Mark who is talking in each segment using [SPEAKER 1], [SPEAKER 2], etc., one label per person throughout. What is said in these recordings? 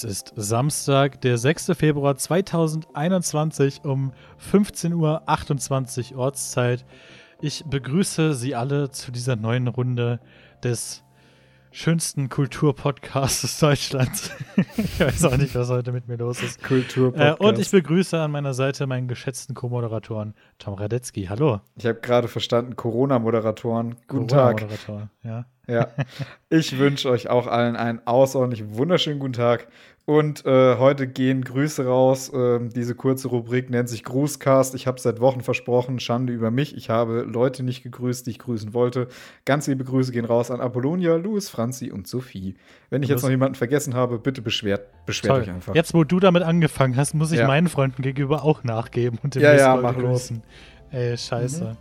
[SPEAKER 1] Es ist Samstag, der 6. Februar 2021 um 15.28 Uhr Ortszeit. Ich begrüße Sie alle zu dieser neuen Runde des schönsten Kulturpodcasts Deutschlands. ich weiß auch nicht, was heute mit mir los ist.
[SPEAKER 2] Kulturpodcast.
[SPEAKER 1] Äh, und ich begrüße an meiner Seite meinen geschätzten Co-Moderatoren Tom Radetzky. Hallo.
[SPEAKER 2] Ich habe gerade verstanden, Corona-Moderatoren. Guten Tag.
[SPEAKER 1] Corona-Moderator, ja.
[SPEAKER 2] Ja. Ich wünsche euch auch allen einen außerordentlich wunderschönen guten Tag. Und äh, heute gehen Grüße raus. Ähm, diese kurze Rubrik nennt sich Grußcast. Ich habe seit Wochen versprochen, Schande über mich. Ich habe Leute nicht gegrüßt, die ich grüßen wollte. Ganz liebe Grüße gehen raus an Apollonia, Louis, Franzi und Sophie. Wenn ich jetzt noch jemanden vergessen habe, bitte beschwert, beschwert
[SPEAKER 1] Toll.
[SPEAKER 2] euch einfach.
[SPEAKER 1] Jetzt, wo du damit angefangen hast, muss ich
[SPEAKER 2] Ja.
[SPEAKER 1] meinen Freunden gegenüber auch nachgeben und
[SPEAKER 2] Ja,
[SPEAKER 1] demnächst
[SPEAKER 2] ja,
[SPEAKER 1] Leute
[SPEAKER 2] mach los.
[SPEAKER 1] grüßen. Ey, scheiße.
[SPEAKER 2] Mhm.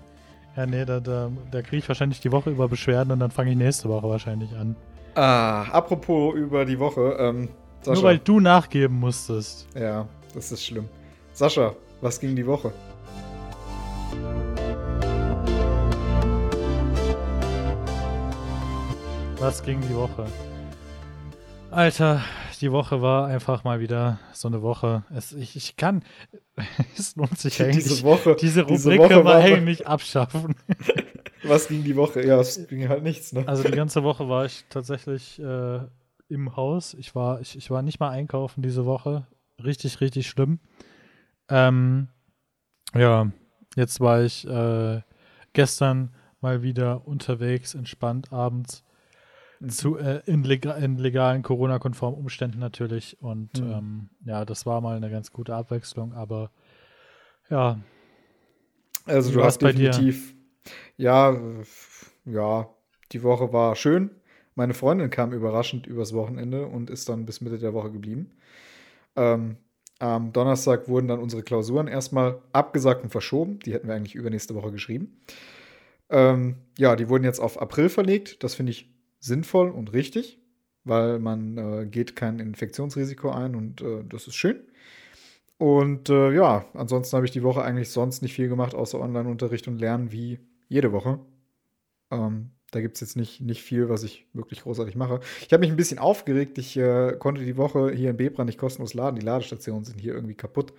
[SPEAKER 1] Ja, nee, da, da, da kriege ich wahrscheinlich die Woche über Beschwerden und dann fange ich nächste Woche wahrscheinlich an.
[SPEAKER 2] Ah, apropos über die Woche. Ähm, Sascha.
[SPEAKER 1] Nur weil du nachgeben musstest.
[SPEAKER 2] Ja, das ist schlimm. Sascha, was ging die Woche?
[SPEAKER 1] Was ging die Woche? Alter, die Woche war einfach mal wieder so eine Woche. Es, ich, ich kann. Es lohnt sich eigentlich.
[SPEAKER 2] Diese Woche.
[SPEAKER 1] diese Rubrik
[SPEAKER 2] diese Woche war-
[SPEAKER 1] eigentlich abschaffen.
[SPEAKER 2] Was ging die Woche? Ja, es ging halt nichts, ne?
[SPEAKER 1] Also die ganze Woche war ich tatsächlich äh, im Haus. Ich war, ich, ich war nicht mal einkaufen diese Woche. Richtig, richtig schlimm. Ähm, ja, jetzt war ich äh, gestern mal wieder unterwegs, entspannt abends. Zu, äh, in, lega in legalen Corona-konformen Umständen natürlich. Und
[SPEAKER 2] Mhm.
[SPEAKER 1] ähm, ja, das war mal eine ganz gute Abwechslung, aber ja,
[SPEAKER 2] Also du hast definitiv. Ja, ja, die Woche war schön. Meine Freundin kam überraschend übers Wochenende und ist dann bis Mitte der Woche geblieben. Ähm, am Donnerstag wurden dann unsere Klausuren erstmal abgesagt und verschoben. Die hätten wir eigentlich übernächste Woche geschrieben. Ähm, ja, die wurden jetzt auf April verlegt. Das finde ich sinnvoll und richtig, weil man äh, geht kein Infektionsrisiko ein und äh, das ist schön. Und äh, ja, ansonsten habe ich die Woche eigentlich sonst nicht viel gemacht, außer Online-Unterricht und Lernen wie jede Woche. Ähm, da gibt es jetzt nicht, nicht viel, was ich wirklich großartig mache. Ich habe mich ein bisschen aufgeregt. Ich äh, konnte die Woche hier in Bebra nicht kostenlos laden. Die Ladestationen sind hier irgendwie kaputt.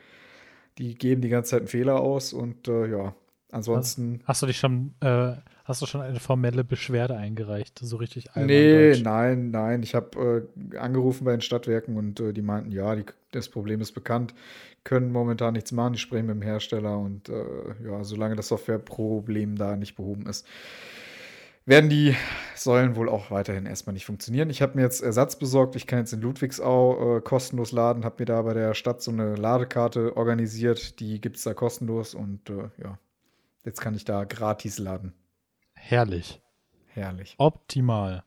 [SPEAKER 2] Die geben die ganze Zeit einen Fehler aus und äh, ja, ansonsten.
[SPEAKER 1] hast du dich schon, äh, hast du schon eine formelle Beschwerde eingereicht? So richtig
[SPEAKER 2] Nee,
[SPEAKER 1] Deutsch.
[SPEAKER 2] nein, nein. Ich habe äh, angerufen bei den Stadtwerken und äh, die meinten, ja, die, das Problem ist bekannt, können momentan nichts machen, die sprechen mit dem Hersteller und äh, ja, solange das Softwareproblem da nicht behoben ist, werden die Säulen wohl auch weiterhin erstmal nicht funktionieren. Ich habe mir jetzt Ersatz besorgt. Ich kann jetzt in Ludwigsau äh, kostenlos laden, habe mir da bei der Stadt so eine Ladekarte organisiert. Die gibt es da kostenlos und äh, ja, jetzt kann ich da gratis laden.
[SPEAKER 1] Herrlich.
[SPEAKER 2] Herrlich.
[SPEAKER 1] Optimal.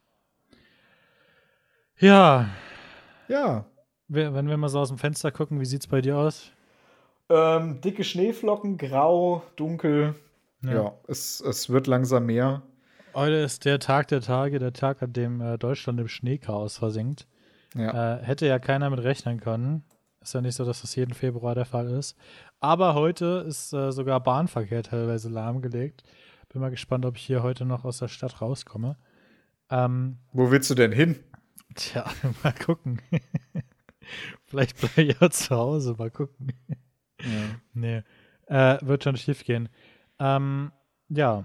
[SPEAKER 1] Ja,
[SPEAKER 2] Ja,
[SPEAKER 1] wenn wir mal so aus dem Fenster gucken, wie sieht's bei dir aus?
[SPEAKER 2] Ähm, dicke Schneeflocken, grau, dunkel. Ja, es, es wird langsam mehr.
[SPEAKER 1] Heute ist der Tag der Tage, der Tag, an dem äh, Deutschland im Schneechaos versinkt.
[SPEAKER 2] Ja.
[SPEAKER 1] Äh, hätte ja keiner mit rechnen können. Ist ja nicht so, dass das jeden Februar der Fall ist. Aber heute ist äh, sogar Bahnverkehr teilweise lahmgelegt. Bin mal gespannt, ob ich hier heute noch aus der Stadt rauskomme. Ähm,
[SPEAKER 2] Wo willst du denn hin?
[SPEAKER 1] tja, mal gucken. Vielleicht bleibe ich ja zu Hause, mal gucken. Nee, äh, wird schon schief gehen. Ähm, ja.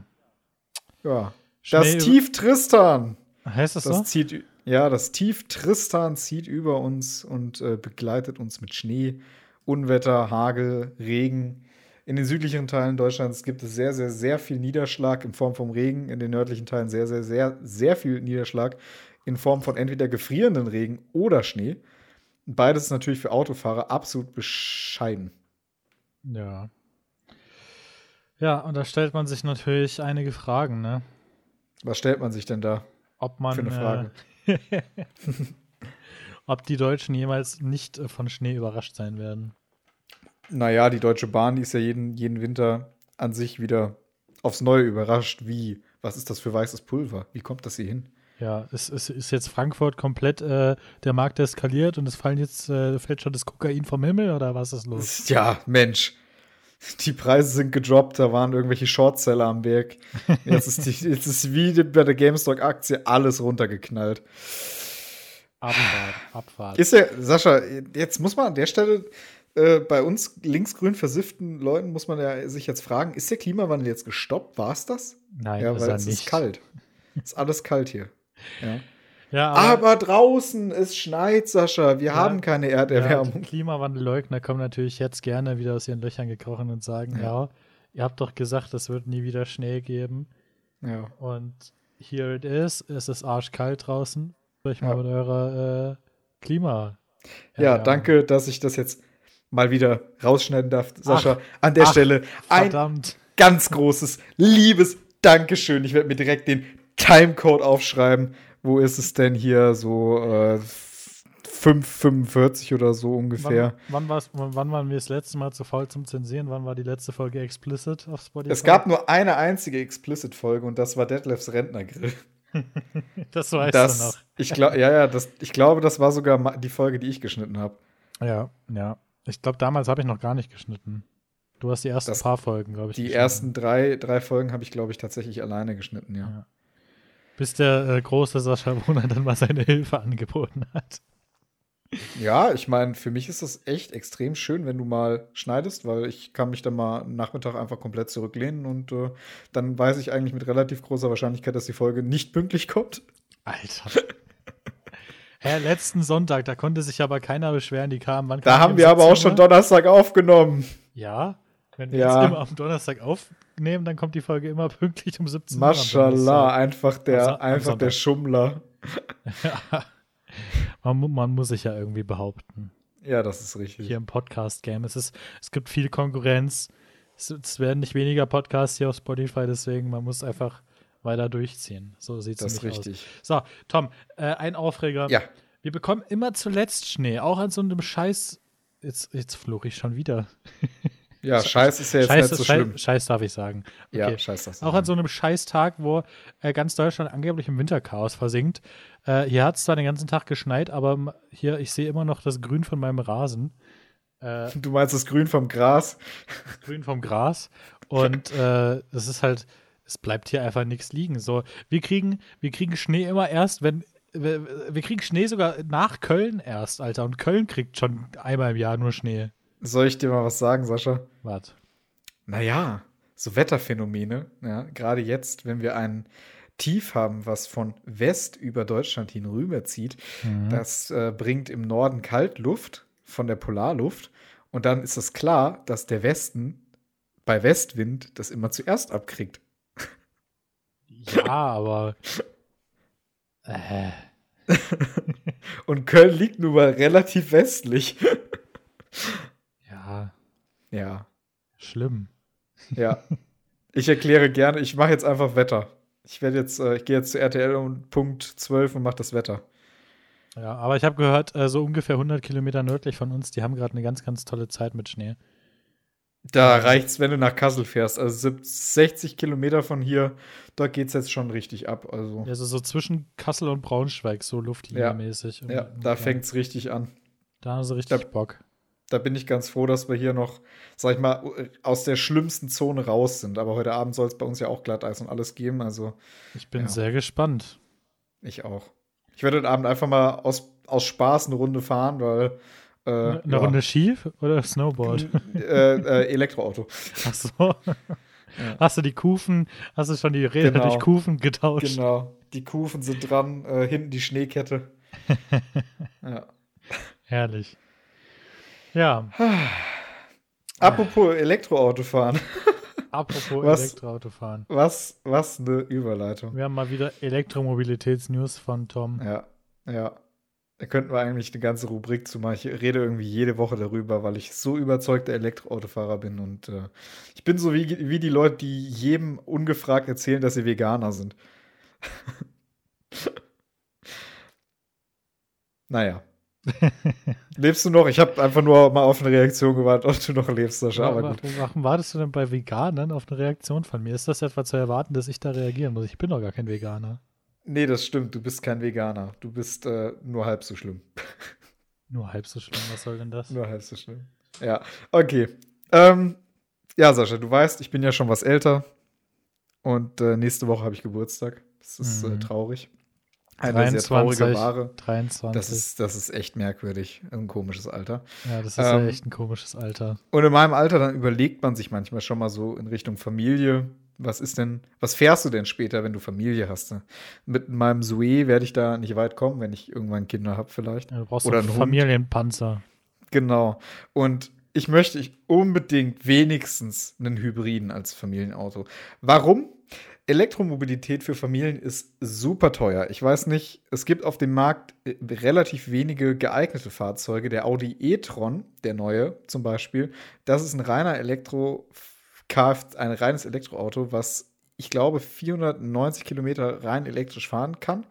[SPEAKER 2] Ja. Das Tief Tristan.
[SPEAKER 1] Heißt das,
[SPEAKER 2] Das
[SPEAKER 1] so?
[SPEAKER 2] zieht, ja, das Tief Tristan zieht über uns und äh, begleitet uns mit Schnee, Unwetter, Hagel, Regen. In den südlicheren Teilen Deutschlands gibt es sehr, sehr, sehr viel Niederschlag in Form von Regen. In den nördlichen Teilen sehr, sehr, sehr, sehr viel Niederschlag in Form von entweder gefrierenden Regen oder Schnee. Beides ist natürlich für Autofahrer absolut bescheiden.
[SPEAKER 1] Ja. Ja, und da stellt man sich natürlich einige Fragen, ne?
[SPEAKER 2] Was stellt man sich denn da
[SPEAKER 1] Ob man,
[SPEAKER 2] für eine Frage?
[SPEAKER 1] Äh, ob die Deutschen jemals nicht äh, von Schnee überrascht sein werden.
[SPEAKER 2] Naja, die Deutsche Bahn, die ist ja jeden, jeden Winter an sich wieder aufs Neue überrascht. Wie? Was ist das für weißes Pulver? Wie kommt das hier hin?
[SPEAKER 1] Ja, es, es ist jetzt Frankfurt komplett äh, der Markt eskaliert und es fallen jetzt, äh, fällt schon das Kokain vom Himmel oder was ist los?
[SPEAKER 2] Ja, Mensch. Die Preise sind gedroppt, da waren irgendwelche Shortseller am Werk. Jetzt ist, die, jetzt ist wie bei der GameStop-Aktie alles runtergeknallt.
[SPEAKER 1] Abfahrt, Abfahrt.
[SPEAKER 2] Ist ja, Sascha, jetzt muss man an der Stelle äh, bei uns linksgrün versifften Leuten muss man ja sich jetzt fragen, ist der Klimawandel jetzt gestoppt? War es das?
[SPEAKER 1] Nein,
[SPEAKER 2] ja,
[SPEAKER 1] ist
[SPEAKER 2] weil es
[SPEAKER 1] nicht.
[SPEAKER 2] ist kalt. ist alles kalt hier. Ja.
[SPEAKER 1] Ja,
[SPEAKER 2] Aber, draußen, es schneit, Sascha. Wir
[SPEAKER 1] Ja.
[SPEAKER 2] haben keine
[SPEAKER 1] ja,
[SPEAKER 2] Erderwärmung.
[SPEAKER 1] Klimawandelleugner kommen natürlich jetzt gerne wieder aus ihren Löchern gekrochen und sagen,
[SPEAKER 2] Ja.
[SPEAKER 1] ja, ihr habt doch gesagt, es wird nie wieder Schnee geben.
[SPEAKER 2] Ja.
[SPEAKER 1] Und here it is, es ist arschkalt draußen. Sprich
[SPEAKER 2] Ja.
[SPEAKER 1] mal mit eurer äh, Klima.
[SPEAKER 2] Ja, danke, dass ich das jetzt mal wieder rausschneiden darf, Sascha. An der
[SPEAKER 1] ach,
[SPEAKER 2] Stelle ein
[SPEAKER 1] Verdammt.
[SPEAKER 2] ganz großes, liebes Dankeschön. Ich werde mir direkt den Timecode aufschreiben. Wo ist es denn hier? So äh, 5,45 oder so ungefähr.
[SPEAKER 1] Wann, wann, wann waren wir das letzte Mal zu faul zum Zensieren? Wann war die letzte Folge explicit auf Spotify?
[SPEAKER 2] Es gab nur eine einzige Explicit-Folge und das war Detlefs Rentnergrill.
[SPEAKER 1] das weißt du noch.
[SPEAKER 2] Das, ich glaube, ja, ja, das, ich glaube, das war sogar die Folge, die ich geschnitten habe.
[SPEAKER 1] Ja, ja. Ich glaube, damals habe ich noch gar nicht geschnitten. Du hast die ersten
[SPEAKER 2] Das-
[SPEAKER 1] paar Folgen, glaube ich.
[SPEAKER 2] Die ersten drei, drei Folgen habe ich, glaube ich, tatsächlich alleine geschnitten, ja.
[SPEAKER 1] Ja. Bis der äh, große Sascha Brunner dann mal seine Hilfe angeboten hat.
[SPEAKER 2] Ja, ich meine, für mich ist das echt extrem schön, wenn du mal schneidest, weil ich kann mich dann mal Nachmittag einfach komplett zurücklehnen und äh, dann weiß ich eigentlich mit relativ großer Wahrscheinlichkeit, dass die Folge nicht pünktlich kommt.
[SPEAKER 1] Alter. Hä, letzten Sonntag, da konnte sich aber keiner beschweren, die kamen. Wann
[SPEAKER 2] Da haben wir aber auch
[SPEAKER 1] 17
[SPEAKER 2] schon? Donnerstag aufgenommen.
[SPEAKER 1] Ja, wenn wir
[SPEAKER 2] Ja.
[SPEAKER 1] jetzt immer am Donnerstag aufnehmen, dann kommt die Folge immer pünktlich um 17 Uhr.
[SPEAKER 2] Maschallah, einfach der,
[SPEAKER 1] am
[SPEAKER 2] einfach der. Schummler.
[SPEAKER 1] Ja. Man, man muss sich ja irgendwie behaupten.
[SPEAKER 2] Ja, das ist richtig.
[SPEAKER 1] Hier im Podcast-Game. Es, ist- es gibt viel Konkurrenz. Es, es werden nicht weniger Podcasts hier auf Spotify, deswegen man muss einfach weiter durchziehen. So sieht es
[SPEAKER 2] das ist
[SPEAKER 1] aus.
[SPEAKER 2] richtig.
[SPEAKER 1] So, Tom, äh, ein Aufreger.
[SPEAKER 2] Ja,
[SPEAKER 1] Wir bekommen immer zuletzt Schnee, auch an so einem Scheiß. Jetzt, jetzt flog ich schon wieder.
[SPEAKER 2] ja, Scheiß ist ja jetzt
[SPEAKER 1] Scheiß,
[SPEAKER 2] nicht so
[SPEAKER 1] Scheiß,
[SPEAKER 2] schlimm.
[SPEAKER 1] Scheiß darf ich sagen. Okay.
[SPEAKER 2] Ja, Scheiß das.
[SPEAKER 1] Auch an so einem Scheißtag, wo äh, ganz Deutschland angeblich im Winterchaos versinkt. Äh, hier hat es zwar den ganzen Tag geschneit, aber hier, ich sehe immer noch das Grün von meinem Rasen. Äh,
[SPEAKER 2] Du meinst das Grün vom Gras?
[SPEAKER 1] das Grün vom Gras. Und äh, es ist halt, es bleibt hier einfach nichts liegen. So, wir kriegen, wir kriegen Schnee immer erst, wenn. Wir, wir kriegen Schnee sogar nach Köln erst, Alter. Und Köln kriegt schon einmal im Jahr nur Schnee.
[SPEAKER 2] Soll ich dir mal was sagen, Sascha?
[SPEAKER 1] Warte.
[SPEAKER 2] Naja, so Wetterphänomene, ja, gerade jetzt, wenn wir ein Tief haben, was von West über Deutschland hinüber zieht,
[SPEAKER 1] Mhm.
[SPEAKER 2] das äh, bringt im Norden Kaltluft von der Polarluft und dann ist es klar, dass der Westen bei Westwind das immer zuerst abkriegt.
[SPEAKER 1] Ja, aber. Äh,
[SPEAKER 2] Und Köln liegt nun mal relativ westlich.
[SPEAKER 1] Ja,
[SPEAKER 2] ja,
[SPEAKER 1] schlimm.
[SPEAKER 2] ja. Ich erkläre gerne, ich mache jetzt einfach Wetter. Ich werde jetzt, äh, ich gehe jetzt zu RTL um Punkt 12 und mache das Wetter.
[SPEAKER 1] Ja, aber ich habe gehört, äh, so ungefähr 100 Kilometer nördlich von uns, die haben gerade eine ganz, ganz tolle Zeit mit Schnee.
[SPEAKER 2] Da reicht's, wenn du nach Kassel fährst. Also 70, 60 Kilometer von hier, da geht's jetzt schon richtig ab. Also
[SPEAKER 1] Also so zwischen Kassel und Braunschweig, so luftlinienmäßig.
[SPEAKER 2] ja, da fängt's richtig an.
[SPEAKER 1] Da haben sie richtig
[SPEAKER 2] Da-
[SPEAKER 1] Bock.
[SPEAKER 2] Da bin ich ganz froh, dass wir hier noch, sag ich mal, aus der schlimmsten Zone raus sind. Aber heute Abend soll es bei uns ja auch Glatteis und alles geben. Also
[SPEAKER 1] Ich bin
[SPEAKER 2] Ja.
[SPEAKER 1] sehr gespannt.
[SPEAKER 2] ich auch. Ich werde heute Abend einfach mal aus, aus Spaß eine Runde fahren, weil äh,
[SPEAKER 1] Eine
[SPEAKER 2] ja,
[SPEAKER 1] Runde Ski oder Snowboard?
[SPEAKER 2] äh, äh, Elektroauto.
[SPEAKER 1] Ach so. Hast du die Kufen, hast du schon die Räder
[SPEAKER 2] Genau.
[SPEAKER 1] durch Kufen getauscht?
[SPEAKER 2] Genau. Die Kufen sind dran, äh, hinten die Schneekette. ja.
[SPEAKER 1] Herrlich. Ja,
[SPEAKER 2] Apropos Elektroauto fahren.
[SPEAKER 1] apropos
[SPEAKER 2] Was?
[SPEAKER 1] Elektroautofahren.
[SPEAKER 2] Was, was eine Überleitung.
[SPEAKER 1] Wir haben mal wieder Elektromobilitätsnews von Tom.
[SPEAKER 2] Ja, ja. Da könnten wir eigentlich eine ganze Rubrik zu machen. Ich rede irgendwie jede Woche darüber, weil ich so überzeugter Elektroautofahrer bin. Und äh, ich bin so wie, wie die Leute, die jedem ungefragt erzählen, dass sie Veganer sind. naja. Lebst du noch? Ich habe einfach nur mal auf eine Reaktion gewartet, ob du noch lebst, Sascha. Aber
[SPEAKER 1] Wa-
[SPEAKER 2] gut.
[SPEAKER 1] wa- Warum wartest du denn bei Veganern auf eine Reaktion von mir? Ist das etwa zu erwarten, dass ich da reagieren muss? Ich bin doch gar kein Veganer.
[SPEAKER 2] Nee, das stimmt. Du bist kein Veganer. Du bist äh, nur halb so schlimm.
[SPEAKER 1] Nur halb so schlimm, was soll denn das?
[SPEAKER 2] Nur halb so schlimm. Ja, okay. Ähm, ja, Sascha, du weißt, ich bin ja schon was älter. Und äh, nächste Woche habe ich Geburtstag. Das ist äh,
[SPEAKER 1] Mhm.
[SPEAKER 2] traurig. Eine
[SPEAKER 1] 23,
[SPEAKER 2] sehr traurige Ware.
[SPEAKER 1] 23.
[SPEAKER 2] Das ist, das ist echt merkwürdig. Ein komisches Alter.
[SPEAKER 1] ja, das ist
[SPEAKER 2] ähm,
[SPEAKER 1] ja echt ein komisches Alter.
[SPEAKER 2] Und in meinem Alter, dann überlegt man sich manchmal schon mal so in Richtung Familie. Was ist denn, was fährst du denn später, wenn du Familie hast? Ne? Mit meinem Zoe werde ich da nicht weit kommen, wenn ich irgendwann Kinder habe, vielleicht.
[SPEAKER 1] Ja, du brauchst
[SPEAKER 2] Oder
[SPEAKER 1] einen
[SPEAKER 2] einen Hund.
[SPEAKER 1] Familienpanzer.
[SPEAKER 2] Genau. Und ich möchte ich unbedingt wenigstens einen Hybriden als Familienauto. Warum? Elektromobilität für Familien ist super teuer. Ich weiß nicht, es gibt auf dem Markt äh, relativ wenige geeignete Fahrzeuge. Der Audi e-tron, der neue zum Beispiel, das ist ein reiner Elektro, ein reines Elektroauto, was ich glaube 490 Kilometer rein elektrisch fahren kann.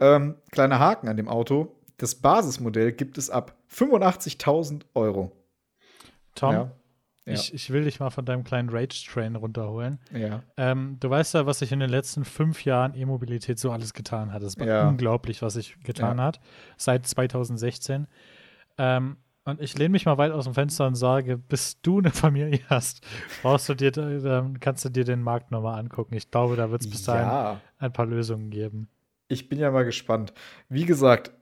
[SPEAKER 2] Ähm, kleiner Haken an dem Auto. Das Basismodell gibt es ab 85.000 Euro.
[SPEAKER 1] Tom,
[SPEAKER 2] Ja. Ja.
[SPEAKER 1] ich, ich will dich mal von deinem kleinen Rage-Train runterholen.
[SPEAKER 2] ja.
[SPEAKER 1] Ähm, du weißt ja, was sich in den letzten fünf Jahren E-Mobilität so alles getan hat. Es war
[SPEAKER 2] Ja.
[SPEAKER 1] unglaublich, was sich getan
[SPEAKER 2] Ja.
[SPEAKER 1] hat seit 2016. Ähm, und ich lehne mich mal weit aus dem Fenster und sage, bis du eine Familie hast, brauchst du dir, ähm, kannst du dir den Markt nochmal angucken. Ich glaube, da wird es bis dahin ein paar Lösungen geben.
[SPEAKER 2] ich bin ja mal gespannt. Wie gesagt,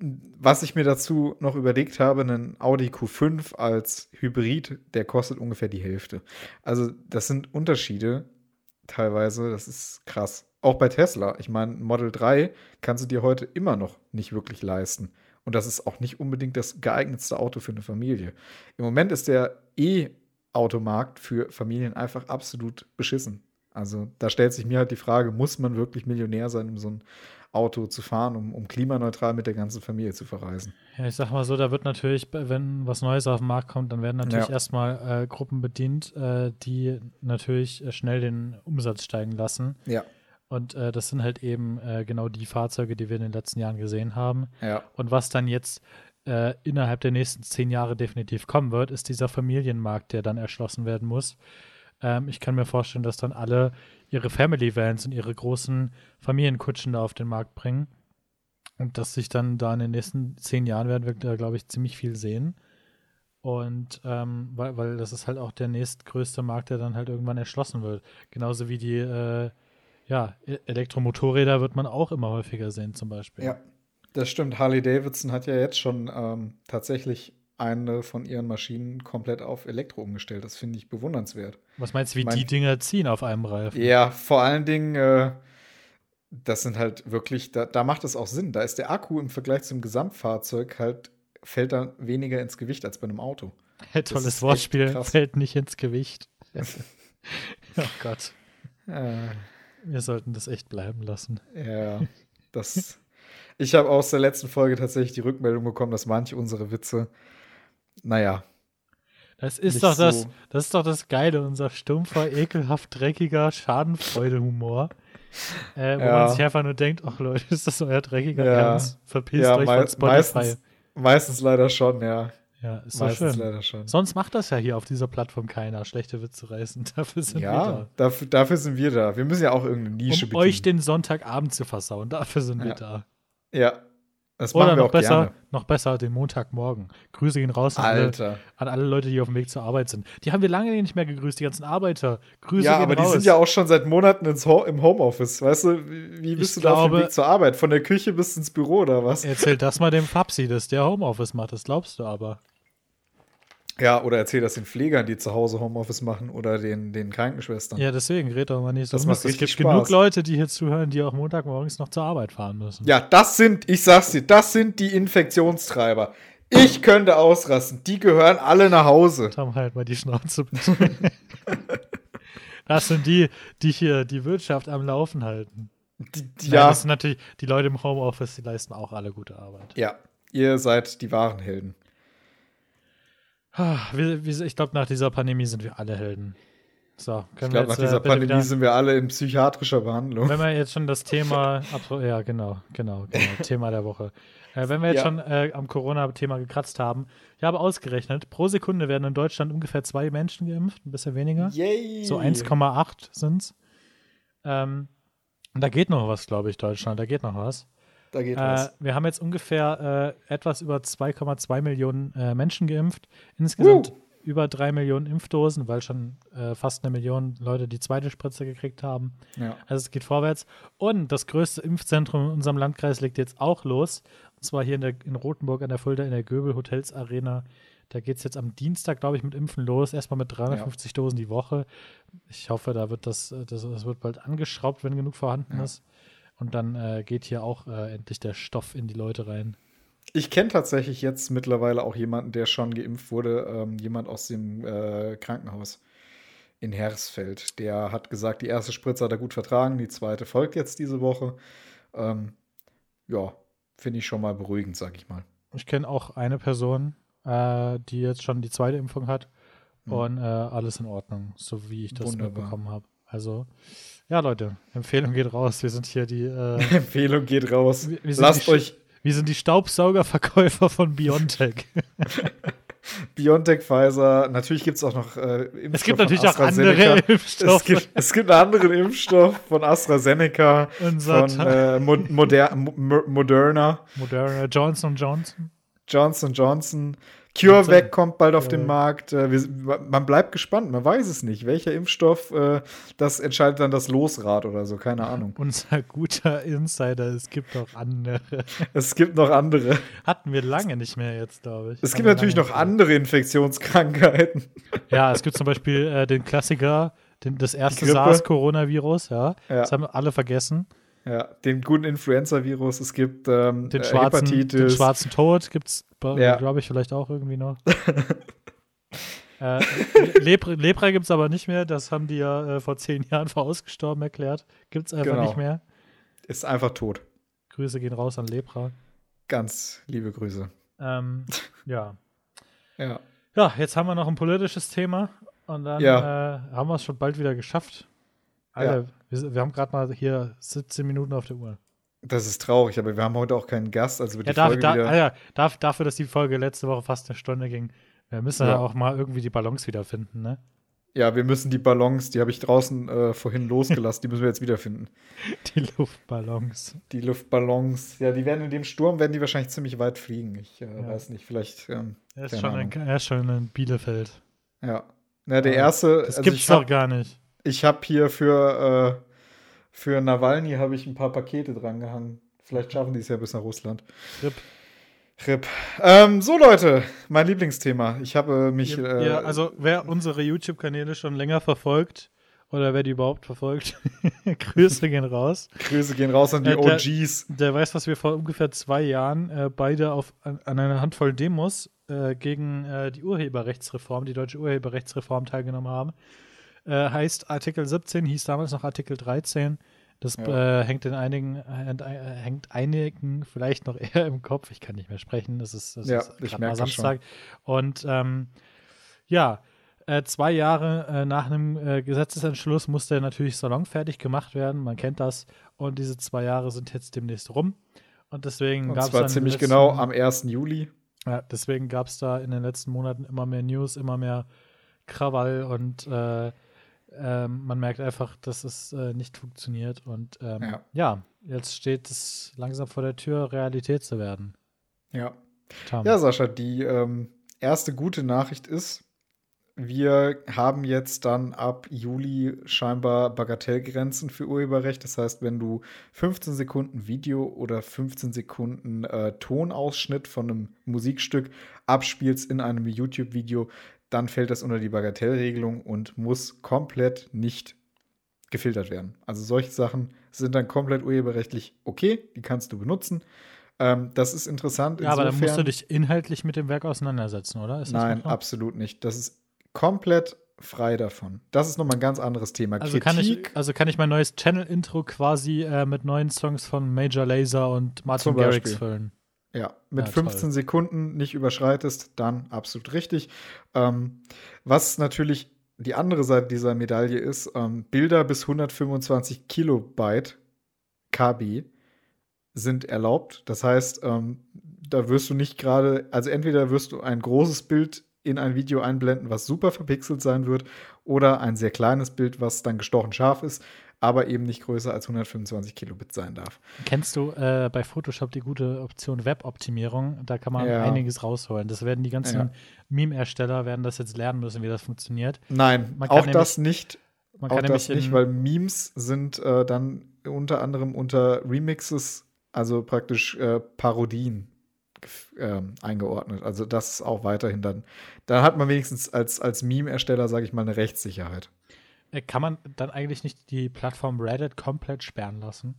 [SPEAKER 2] was ich mir dazu noch überlegt habe, einen Audi Q5 als Hybrid, der kostet ungefähr die Hälfte. Also, das sind Unterschiede teilweise, das ist krass. Auch bei Tesla. Ich meine, Model 3 kannst du dir heute immer noch nicht wirklich leisten. Und das ist auch nicht unbedingt das geeignetste Auto für eine Familie. Im Moment ist der E-Automarkt für Familien einfach absolut beschissen. Also da stellt sich mir halt die Frage, muss man wirklich Millionär sein, um so ein Auto zu fahren, um, um klimaneutral mit der ganzen Familie zu verreisen?
[SPEAKER 1] Ja, ich sag mal so, da wird natürlich, wenn was Neues auf den Markt kommt, dann werden natürlich
[SPEAKER 2] Ja.
[SPEAKER 1] erstmal äh, Gruppen bedient, äh, die natürlich äh, schnell den Umsatz steigen lassen.
[SPEAKER 2] Ja,
[SPEAKER 1] Und äh, das sind halt eben äh, genau die Fahrzeuge, die wir in den letzten Jahren gesehen haben.
[SPEAKER 2] ja,
[SPEAKER 1] Und was dann jetzt äh, innerhalb der nächsten zehn Jahre definitiv kommen wird, ist dieser Familienmarkt, der dann erschlossen werden muss. Ähm, ich kann mir vorstellen, dass dann alle ihre Family Vans und ihre großen Familienkutschen da auf den Markt bringen. Und dass sich dann da in den nächsten zehn Jahren werden wir da, glaube ich, ziemlich viel sehen. Und ähm, weil, weil das ist halt auch der nächstgrößte Markt, der dann halt irgendwann erschlossen wird. Genauso wie die äh, ja, E- Elektromotorräder wird man auch immer häufiger sehen, zum Beispiel.
[SPEAKER 2] ja. Das stimmt. Harley Davidson hat ja jetzt schon ähm, tatsächlich eine von ihren Maschinen komplett auf Elektro umgestellt. Das finde ich bewundernswert.
[SPEAKER 1] Was meinst du, wie
[SPEAKER 2] Mein-
[SPEAKER 1] die Dinger ziehen auf einem Reifen?
[SPEAKER 2] Ja, vor allen Dingen, äh, das sind halt wirklich, da, da macht es auch Sinn. Da ist der Akku im Vergleich zum Gesamtfahrzeug halt, fällt dann weniger ins Gewicht als bei einem Auto.
[SPEAKER 1] Tolles
[SPEAKER 2] ist echt
[SPEAKER 1] Wortspiel, fällt nicht ins Gewicht. oh Gott,
[SPEAKER 2] Äh,
[SPEAKER 1] wir sollten das echt bleiben lassen.
[SPEAKER 2] ja, das. Ich habe aus der letzten Folge tatsächlich die Rückmeldung bekommen, dass manche unsere Witze, naja,
[SPEAKER 1] Das ist doch das,
[SPEAKER 2] so.
[SPEAKER 1] das ist doch das Geile, unser stumpfer, ekelhaft dreckiger Schadenfreude-Humor. Äh, wo
[SPEAKER 2] Ja.
[SPEAKER 1] man sich einfach nur denkt, ach Leute, ist das euer dreckiger
[SPEAKER 2] Ja.
[SPEAKER 1] Ernst? Verpisst
[SPEAKER 2] ja,
[SPEAKER 1] euch von Spotify.
[SPEAKER 2] meistens, meistens leider schon, ja.
[SPEAKER 1] Ja, ist
[SPEAKER 2] Meistens
[SPEAKER 1] schön.
[SPEAKER 2] leider schon.
[SPEAKER 1] Sonst macht das ja hier auf dieser Plattform keiner, schlechte Witze reißen. Dafür sind wir
[SPEAKER 2] Ja,
[SPEAKER 1] da.
[SPEAKER 2] dafür, dafür sind wir da. Wir müssen ja auch irgendeine Nische
[SPEAKER 1] Um euch
[SPEAKER 2] bedienen.
[SPEAKER 1] den Sonntagabend zu versauen, dafür sind wir
[SPEAKER 2] Ja.
[SPEAKER 1] da.
[SPEAKER 2] Ja, das
[SPEAKER 1] Oder noch besser,
[SPEAKER 2] gerne.
[SPEAKER 1] noch besser den Montagmorgen. Grüße gehen raus an alle, an alle Leute, die auf dem Weg zur Arbeit sind. Die haben wir lange nicht mehr gegrüßt, die ganzen Arbeiter. Grüße
[SPEAKER 2] Ja, aber die
[SPEAKER 1] raus.
[SPEAKER 2] sind ja auch schon seit Monaten ins Ho im Homeoffice. Weißt du, wie, wie bist
[SPEAKER 1] Ich
[SPEAKER 2] du da auf dem
[SPEAKER 1] glaube-
[SPEAKER 2] Weg zur Arbeit? Von der Küche bis ins Büro oder was?
[SPEAKER 1] Erzähl das mal dem Fapsi, dass der Homeoffice macht, das glaubst du aber.
[SPEAKER 2] Ja, oder erzähl das den Pflegern, die zu Hause Homeoffice machen oder den, den Krankenschwestern.
[SPEAKER 1] Ja, deswegen red doch mal nicht so.
[SPEAKER 2] Das macht
[SPEAKER 1] es gibt genug
[SPEAKER 2] Spaß.
[SPEAKER 1] Leute, die hier zuhören, die auch Montagmorgens noch zur Arbeit fahren müssen.
[SPEAKER 2] Ja, das sind, ich sag's dir, das sind die Infektionstreiber. Ich könnte ausrasten. Die gehören alle nach Hause.
[SPEAKER 1] Tom, halt mal die Schnauze das sind die, die hier die Wirtschaft am Laufen halten.
[SPEAKER 2] Die, die,
[SPEAKER 1] Nein,
[SPEAKER 2] ja,
[SPEAKER 1] das sind natürlich, die Leute im Homeoffice, die leisten auch alle gute Arbeit.
[SPEAKER 2] ja, ihr seid die wahren Helden.
[SPEAKER 1] Ah, ich glaube, nach dieser Pandemie sind wir alle Helden. So,
[SPEAKER 2] Ich
[SPEAKER 1] können
[SPEAKER 2] glaube,
[SPEAKER 1] wir
[SPEAKER 2] nach
[SPEAKER 1] äh,
[SPEAKER 2] dieser
[SPEAKER 1] bitte
[SPEAKER 2] Pandemie
[SPEAKER 1] wieder,
[SPEAKER 2] sind wir alle in psychiatrischer Behandlung.
[SPEAKER 1] wenn wir jetzt schon das Thema, ja, genau, genau, genau, Thema der Woche. Äh, wenn wir jetzt
[SPEAKER 2] Ja.
[SPEAKER 1] schon äh, am Corona-Thema gekratzt haben, ich habe ausgerechnet, pro Sekunde werden in Deutschland ungefähr zwei Menschen geimpft, ein bisschen weniger.
[SPEAKER 2] Yay!
[SPEAKER 1] So 1,8 sind es. Ähm, und da geht noch was, glaube ich, Deutschland, da geht noch was.
[SPEAKER 2] Da geht
[SPEAKER 1] Äh,
[SPEAKER 2] was.
[SPEAKER 1] wir haben jetzt ungefähr äh, etwas über 2,2 Millionen äh, Menschen geimpft. Insgesamt
[SPEAKER 2] Uh.
[SPEAKER 1] über drei Millionen Impfdosen, weil schon äh, fast eine Million Leute die zweite Spritze gekriegt haben.
[SPEAKER 2] Ja.
[SPEAKER 1] Also es geht vorwärts. Und das größte Impfzentrum in unserem Landkreis legt jetzt auch los. Und zwar hier in, der, in Rothenburg an der Fulda in der Göbel Hotels Arena. Da geht es jetzt am Dienstag, glaube ich, mit Impfen los. Erstmal mit 350 Dosen die Woche. Ich hoffe, da wird das, äh, das, das wird bald angeschraubt, wenn genug vorhanden
[SPEAKER 2] Ja.
[SPEAKER 1] ist. Und dann äh, geht hier auch äh, endlich der Stoff in die Leute rein.
[SPEAKER 2] Ich kenne tatsächlich jetzt mittlerweile auch jemanden, der schon geimpft wurde, ähm, jemand aus dem äh, Krankenhaus in Hersfeld. Der hat gesagt, die erste Spritze hat er gut vertragen, die zweite folgt jetzt diese Woche. Ähm, ja, finde ich schon mal beruhigend, sag ich mal.
[SPEAKER 1] Ich kenne auch eine Person, äh, die jetzt schon die zweite Impfung hat.
[SPEAKER 2] Hm.
[SPEAKER 1] Und äh, alles in Ordnung, so wie ich das
[SPEAKER 2] Wunderbar.
[SPEAKER 1] mitbekommen habe. Also, ja, Leute, Empfehlung geht raus. Wir sind hier die, äh,
[SPEAKER 2] Empfehlung geht raus.
[SPEAKER 1] Wir- wir sind
[SPEAKER 2] Lasst
[SPEAKER 1] die
[SPEAKER 2] euch
[SPEAKER 1] wir sind die Staubsaugerverkäufer von Biontech.
[SPEAKER 2] BioNTech, Pfizer, natürlich gibt es auch noch äh, Impfstoff
[SPEAKER 1] es gibt natürlich auch andere. Impfstoffe.
[SPEAKER 2] Es gibt, es gibt einen anderen Impfstoff von AstraZeneca,
[SPEAKER 1] Unser
[SPEAKER 2] von äh, Mo Moder Mo Moderna,
[SPEAKER 1] Moderna, Johnson Johnson.
[SPEAKER 2] Johnson Johnson. CureVac kommt bald auf den. Markt. Äh, wir, man bleibt gespannt, man weiß es nicht. Welcher Impfstoff, äh, das entscheidet dann das Losrad oder so, keine Ahnung.
[SPEAKER 1] Unser guter Insider, es gibt auch andere.
[SPEAKER 2] Es gibt noch andere.
[SPEAKER 1] Hatten wir lange nicht mehr jetzt, glaube ich.
[SPEAKER 2] Es gibt natürlich noch andere Infektionskrankheiten.
[SPEAKER 1] Ja, es gibt zum Beispiel äh, den Klassiker, den, das erste. SARS-Coronavirus, ja.
[SPEAKER 2] Ja.
[SPEAKER 1] Das haben wir alle vergessen.
[SPEAKER 2] Ja, den guten Influenza-Virus. Es gibt ähm,
[SPEAKER 1] Den
[SPEAKER 2] äh,
[SPEAKER 1] schwarzen, den
[SPEAKER 2] Hepatitis.
[SPEAKER 1] schwarzen Tod gibt es,
[SPEAKER 2] Ja.
[SPEAKER 1] glaube ich, vielleicht auch irgendwie noch. äh, Lepra, Lepra gibt es aber nicht mehr. Das haben die ja äh, vor zehn Jahren vor ausgestorben erklärt. Gibt es einfach
[SPEAKER 2] Genau.
[SPEAKER 1] nicht mehr.
[SPEAKER 2] Ist einfach tot.
[SPEAKER 1] Grüße gehen raus an Lepra.
[SPEAKER 2] Ganz liebe Grüße.
[SPEAKER 1] Ähm, ja.
[SPEAKER 2] Ja.
[SPEAKER 1] Ja, jetzt haben wir noch ein politisches Thema und dann
[SPEAKER 2] Ja.
[SPEAKER 1] äh, haben wir es schon bald wieder geschafft. Alter, wir, wir haben gerade mal hier 17 Minuten auf der Uhr.
[SPEAKER 2] Das ist traurig, aber wir haben heute auch keinen Gast, also wird
[SPEAKER 1] Ja,
[SPEAKER 2] die
[SPEAKER 1] darf,
[SPEAKER 2] Folge
[SPEAKER 1] da,
[SPEAKER 2] wieder.
[SPEAKER 1] Alter, darf, dafür, dass die Folge letzte Woche fast eine Stunde ging, wir müssen ja
[SPEAKER 2] Ja.
[SPEAKER 1] auch mal irgendwie die Balance wiederfinden, ne?
[SPEAKER 2] Ja, wir müssen die Ballons, die habe ich draußen äh, vorhin losgelassen, die müssen wir jetzt wiederfinden.
[SPEAKER 1] Die Luftballons.
[SPEAKER 2] Die Luftballons, ja, die werden in dem Sturm, werden die wahrscheinlich ziemlich weit fliegen. Ich äh,
[SPEAKER 1] Ja.
[SPEAKER 2] weiß nicht, vielleicht. Ähm,
[SPEAKER 1] Er ist, schon in, er ist schon in Bielefeld.
[SPEAKER 2] Ja. Na, der
[SPEAKER 1] Ja,
[SPEAKER 2] erste,
[SPEAKER 1] Das
[SPEAKER 2] also
[SPEAKER 1] gibt's doch gar nicht.
[SPEAKER 2] Ich hab hier für, äh, für Nawalny habe ich ein paar Pakete drangehangen. Vielleicht schaffen die es ja bis nach Russland.
[SPEAKER 1] Rip.
[SPEAKER 2] RIP. Ähm, so, Leute, mein Lieblingsthema. Ich habe mich.
[SPEAKER 1] Ja,
[SPEAKER 2] äh,
[SPEAKER 1] ja, also wer unsere YouTube-Kanäle schon länger verfolgt oder wer die überhaupt verfolgt, Grüße gehen raus.
[SPEAKER 2] Grüße gehen raus an die
[SPEAKER 1] Äh, der-
[SPEAKER 2] OGs.
[SPEAKER 1] Der weiß, was wir vor ungefähr zwei Jahren äh, beide auf, an, an einer Handvoll Demos äh, gegen äh, die Urheberrechtsreform, die deutsche Urheberrechtsreform teilgenommen haben. Äh, heißt Artikel 17, hieß damals noch Artikel 13. Das
[SPEAKER 2] Ja.
[SPEAKER 1] äh, hängt in einigen, äh, hängt einigen vielleicht noch eher im Kopf. Ich kann nicht mehr sprechen. Das ist, das
[SPEAKER 2] Ja,
[SPEAKER 1] ist
[SPEAKER 2] ich
[SPEAKER 1] grad
[SPEAKER 2] merk
[SPEAKER 1] mal
[SPEAKER 2] das schon.
[SPEAKER 1] Samstag. Und ähm, ja, äh, zwei Jahre äh, nach einem äh, Gesetzesentschluss musste er natürlich salonfertig gemacht werden. Man kennt das. Und diese zwei Jahre sind jetzt demnächst rum. Und deswegen gab es
[SPEAKER 2] zwar ziemlich genau am 1. Juli.
[SPEAKER 1] ja, deswegen gab es da in den letzten Monaten immer mehr News, immer mehr Krawall und äh, ähm, man merkt einfach, dass es äh, nicht funktioniert. Und ähm,
[SPEAKER 2] Ja.
[SPEAKER 1] ja. jetzt steht es langsam vor der Tür, Realität zu werden.
[SPEAKER 2] Ja.
[SPEAKER 1] Tom.
[SPEAKER 2] Ja, Sascha, die ähm, erste gute Nachricht ist, wir haben jetzt dann ab Juli scheinbar Bagatellgrenzen für Urheberrecht. Das heißt, wenn du 15 Sekunden Video oder 15 Sekunden äh, Tonausschnitt von einem Musikstück abspielst in einem YouTube-Video, dann fällt das unter die Bagatellregelung und muss komplett nicht gefiltert werden. Also solche Sachen sind dann komplett urheberrechtlich okay, die kannst du benutzen. Ähm, das ist interessant.
[SPEAKER 1] ja, aber dann musst du dich inhaltlich mit dem Werk auseinandersetzen, oder?
[SPEAKER 2] Nein, absolut nicht. Das ist komplett frei davon. Das ist nochmal ein ganz anderes Thema.
[SPEAKER 1] Also kann, ich, also kann ich mein neues Channel-Intro quasi äh, mit neuen Songs von Major Lazer und Martin Garrix füllen.
[SPEAKER 2] Ja, mit
[SPEAKER 1] Ja,
[SPEAKER 2] 15
[SPEAKER 1] toll.
[SPEAKER 2] Sekunden nicht überschreitest, dann absolut richtig. Ähm, was natürlich die andere Seite dieser Medaille ist, ähm, Bilder bis 125 Kilobyte KB sind erlaubt. Das heißt, ähm, da wirst du nicht gerade, also entweder wirst du ein großes Bild in ein Video einblenden, was super verpixelt sein wird, oder ein sehr kleines Bild, was dann gestochen scharf ist, aber eben nicht größer als 125 Kilobit sein darf.
[SPEAKER 1] Kennst du äh, bei Photoshop die gute Option Web-Optimierung? Da kann man ja. einiges rausholen. Das werden die ganzen ja. Meme-Ersteller werden das jetzt lernen müssen, wie das funktioniert.
[SPEAKER 2] Nein, auch nämlich, das nicht. auch das nicht, weil Memes sind äh, dann unter anderem unter Remixes, also praktisch äh, Parodien ähm, eingeordnet. Also das ist auch weiterhin dann. Da hat man wenigstens als, als Meme-Ersteller, sage ich mal, eine Rechtssicherheit.
[SPEAKER 1] Äh, kann man dann eigentlich nicht die Plattform Reddit komplett sperren lassen?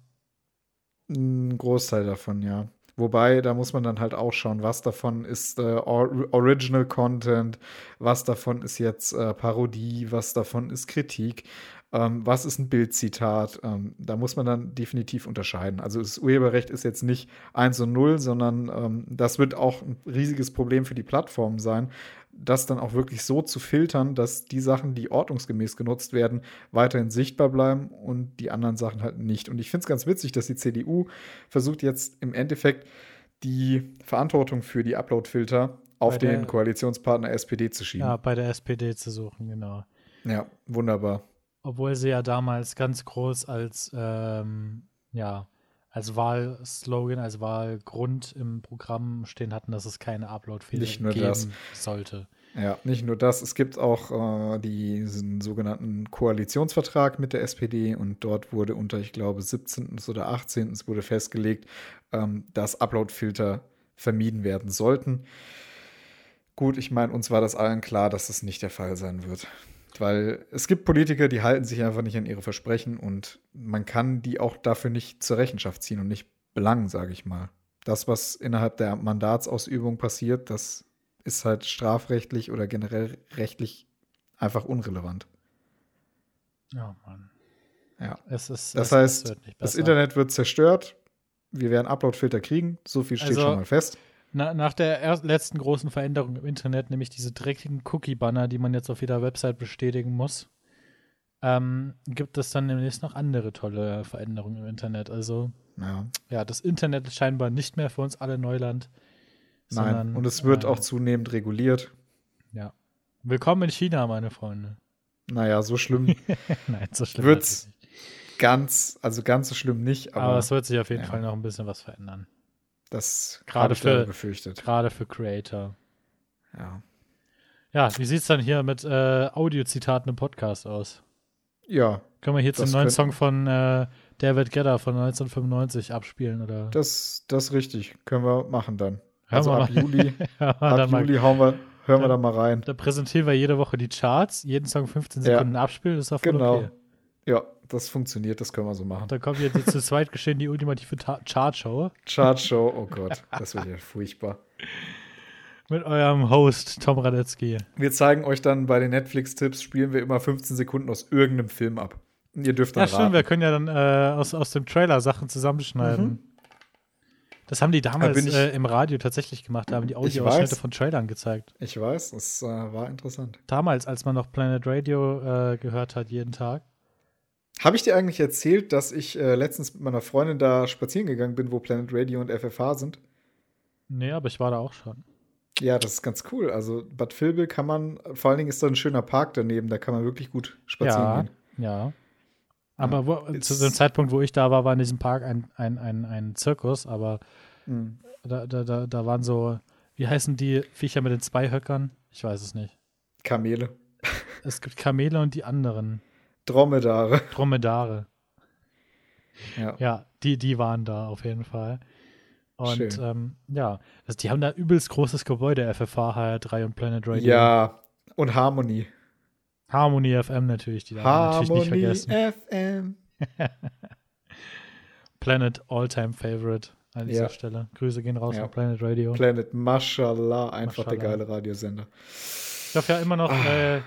[SPEAKER 2] Ein Großteil davon, ja. Wobei, da muss man dann halt auch schauen, was davon ist äh, Original Content, was davon ist jetzt äh, Parodie, was davon ist Kritik, ähm, was ist ein Bildzitat. Ähm, da muss man dann definitiv unterscheiden. Also das Urheberrecht ist jetzt nicht 1 und 0, sondern ähm, das wird auch ein riesiges Problem für die Plattformen sein, das dann auch wirklich so zu filtern, dass die Sachen, die ordnungsgemäß genutzt werden, weiterhin sichtbar bleiben und die anderen Sachen halt nicht. Und ich finde es ganz witzig, dass die CDU versucht jetzt im Endeffekt die Verantwortung für die Upload-Filter auf der, den Koalitionspartner SPD zu schieben.
[SPEAKER 1] Ja, bei der SPD zu suchen, genau.
[SPEAKER 2] Ja, wunderbar.
[SPEAKER 1] Obwohl sie ja damals ganz groß als, ähm, ja, als Wahlslogan, als Wahlgrund im Programm stehen hatten, dass es keine Upload-Fehler geben das. sollte.
[SPEAKER 2] Ja, nicht nur das. Es gibt auch äh, diesen sogenannten Koalitionsvertrag mit der SPD und dort wurde unter, ich glaube, 17. oder 18. wurde festgelegt, ähm, dass Upload-Filter vermieden werden sollten. Gut, ich meine, uns war das allen klar, dass das nicht der Fall sein wird. Weil es gibt Politiker, die halten sich einfach nicht an ihre Versprechen und man kann die auch dafür nicht zur Rechenschaft ziehen und nicht belangen, sage ich mal. Das, was innerhalb der Mandatsausübung passiert, das ist halt strafrechtlich oder generell rechtlich einfach unrelevant.
[SPEAKER 1] Ja, Mann.
[SPEAKER 2] Ja. Es ist, das es, heißt, es das Internet wird zerstört. Wir werden Uploadfilter kriegen. So viel steht also, schon mal fest.
[SPEAKER 1] Na, nach der letzten großen Veränderung im Internet, nämlich diese dreckigen Cookie-Banner, die man jetzt auf jeder Website bestätigen muss, ähm, gibt es dann demnächst noch andere tolle Veränderungen im Internet. Also, ja. ja, das Internet ist scheinbar nicht mehr für uns alle Neuland.
[SPEAKER 2] Nein, sondern, und es wird äh, auch zunehmend reguliert.
[SPEAKER 1] Ja. Willkommen in China, meine Freunde.
[SPEAKER 2] Naja, so schlimm. Nein, so schlimm wird es ganz, also ganz so schlimm nicht. Aber,
[SPEAKER 1] aber es wird sich auf jeden ja. Fall noch ein bisschen was verändern.
[SPEAKER 2] Das
[SPEAKER 1] gerade für befürchtet. Gerade für Creator.
[SPEAKER 2] Ja.
[SPEAKER 1] Ja, wie sieht es dann hier mit äh, Audiozitaten im Podcast aus?
[SPEAKER 2] Ja.
[SPEAKER 1] Können wir hier zum neuen Song von äh, David Gedder von 1995 abspielen, oder?
[SPEAKER 2] Das, das ist richtig. Können wir machen dann. Hören also ab Juli, ab Juli hauen wir, hören wir da mal rein.
[SPEAKER 1] Da präsentieren wir jede Woche die Charts, jeden Song 15 Sekunden ja. abspielen, das ist voll genau. okay.
[SPEAKER 2] Ja, das funktioniert, das können wir so machen.
[SPEAKER 1] Da kommt jetzt zu zweit geschehen die ultimative Chartshow.
[SPEAKER 2] Chartshow, oh Gott, das wird ja furchtbar.
[SPEAKER 1] Mit eurem Host Tom Radetzky.
[SPEAKER 2] Wir zeigen euch dann bei den Netflix-Tipps, spielen wir immer 15 Sekunden aus irgendeinem Film ab. Ihr dürft dann Ja, stimmt,
[SPEAKER 1] wir können ja dann äh, aus, aus dem Trailer Sachen zusammenschneiden. Mhm. Das haben die damals ich, äh, im Radio tatsächlich gemacht, da haben die Audioausschnitte von Trailern gezeigt.
[SPEAKER 2] Ich weiß, es äh, war interessant.
[SPEAKER 1] Damals, als man noch Planet Radio äh, gehört hat, jeden Tag.
[SPEAKER 2] Habe ich dir eigentlich erzählt, dass ich äh, letztens mit meiner Freundin da spazieren gegangen bin, wo Planet Radio und FFH sind?
[SPEAKER 1] Nee, aber ich war da auch schon.
[SPEAKER 2] Ja, das ist ganz cool. Also Bad Vilbel kann man, vor allen Dingen ist da ein schöner Park daneben, da kann man wirklich gut spazieren
[SPEAKER 1] ja,
[SPEAKER 2] gehen.
[SPEAKER 1] Ja. Aber wo, zu dem Zeitpunkt, wo ich da war, war in diesem Park ein, ein, ein, ein Zirkus, aber mhm. da, da, da, da waren so, wie heißen die Viecher mit den zwei Höckern? Ich weiß es nicht.
[SPEAKER 2] Kamele.
[SPEAKER 1] Es gibt Kamele und die anderen.
[SPEAKER 2] Dromedare.
[SPEAKER 1] Dromedare. Ja. ja, die, die waren da auf jeden Fall. Und ähm, ja, also die haben da übelst großes Gebäude, FFH, HR3 und Planet Radio.
[SPEAKER 2] Ja, und Harmony.
[SPEAKER 1] Harmony FM natürlich, die
[SPEAKER 2] darf natürlich nicht vergessen. FM.
[SPEAKER 1] Planet All-Time Favorite an dieser ja. Stelle. Grüße gehen raus ja. an Planet Radio.
[SPEAKER 2] Planet, mashallah, einfach Mashallah. der geile Radiosender.
[SPEAKER 1] Ich darf ja immer noch, ah. äh,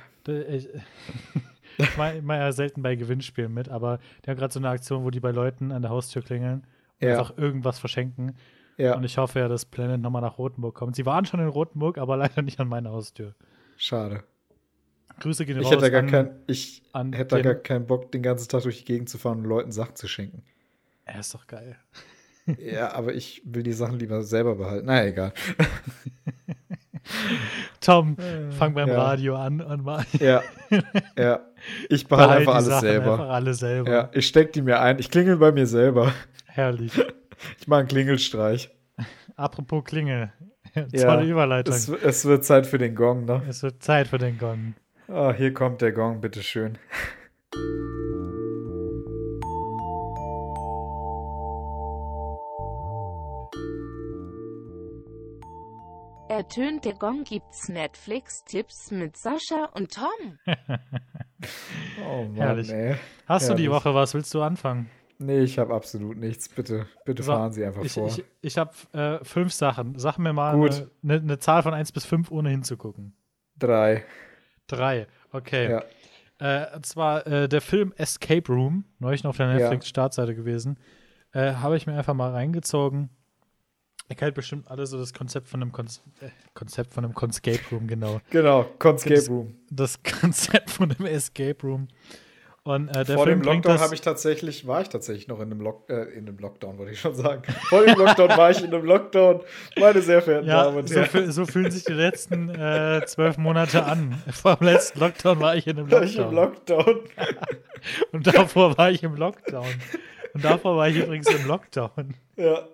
[SPEAKER 1] ich, mache ja selten bei Gewinnspielen mit, aber die haben gerade so eine Aktion, wo die bei Leuten an der Haustür klingeln und ja. einfach irgendwas verschenken. Ja. Und ich hoffe ja, dass Planet nochmal nach Rotenburg kommt. Sie waren schon in Rotenburg, aber leider nicht an meiner Haustür.
[SPEAKER 2] Schade.
[SPEAKER 1] Grüße gehen
[SPEAKER 2] ich raus. Hätte gar an, kein, ich hätte da gar keinen Bock, den ganzen Tag durch die Gegend zu fahren und Leuten Sachen zu schenken.
[SPEAKER 1] Er ist doch geil.
[SPEAKER 2] ja, aber ich will die Sachen lieber selber behalten. Naja, egal.
[SPEAKER 1] Tom, fang beim ja. Radio an und mach.
[SPEAKER 2] Ja, ja. Ich behalte einfach alles
[SPEAKER 1] Sachen
[SPEAKER 2] selber.
[SPEAKER 1] Einfach alles selber.
[SPEAKER 2] Ja, ich steck die mir ein. Ich klingel bei mir selber.
[SPEAKER 1] Herrlich.
[SPEAKER 2] Ich mache einen Klingelstreich.
[SPEAKER 1] Apropos Klingel. Tolle Überleitung.
[SPEAKER 2] Es, es, wird Zeit für den Gong, ne?
[SPEAKER 1] Es wird Zeit für den Gong.
[SPEAKER 2] Oh, hier kommt der Gong, bitteschön.
[SPEAKER 3] Ertönt der Gong gibt's Netflix-Tipps mit Sascha und Tom.
[SPEAKER 2] oh Mann,
[SPEAKER 1] Herrlich.
[SPEAKER 2] ey.
[SPEAKER 1] Hast
[SPEAKER 2] Herrlich.
[SPEAKER 1] du die Woche was? Willst du anfangen?
[SPEAKER 2] Nee, ich habe absolut nichts. Bitte, bitte
[SPEAKER 1] So,
[SPEAKER 2] fahren Sie einfach
[SPEAKER 1] Ich,
[SPEAKER 2] vor.
[SPEAKER 1] ich, ich habe äh, fünf Sachen. Sag mir mal
[SPEAKER 2] Gut.
[SPEAKER 1] eine ne, ne Zahl von 1 bis 5, ohne hinzugucken.
[SPEAKER 2] Drei.
[SPEAKER 1] Drei. Okay.
[SPEAKER 2] Ja.
[SPEAKER 1] Äh, und zwar äh, der Film Escape Room, neulich noch auf der
[SPEAKER 2] Ja.
[SPEAKER 1] Netflix-Startseite gewesen. Äh, Habe ich mir einfach mal reingezogen. Ihr kennt bestimmt alle so das Konzept von einem Konz äh, Konzept von einem Conscape Room, genau.
[SPEAKER 2] Genau, Conscape
[SPEAKER 1] Das-
[SPEAKER 2] Room.
[SPEAKER 1] Das Konzept von einem Escape Room. Und äh,
[SPEAKER 2] Vor
[SPEAKER 1] Film
[SPEAKER 2] dem Lockdown habe ich tatsächlich, war ich tatsächlich noch in einem Lock, äh, in einem Lockdown, wollte ich schon sagen. Vor dem Lockdown war ich in einem Lockdown, meine sehr verehrten Damen
[SPEAKER 1] Ja,
[SPEAKER 2] und
[SPEAKER 1] so,
[SPEAKER 2] Herren.
[SPEAKER 1] fühl- so fühlen sich die letzten äh, zwölf Monate an. Vor dem letzten Lockdown war ich in einem
[SPEAKER 2] War ich im
[SPEAKER 1] Lockdown.
[SPEAKER 2] Lockdown.
[SPEAKER 1] Und davor war ich im Lockdown. Und davor war ich übrigens im Lockdown.
[SPEAKER 2] Ja.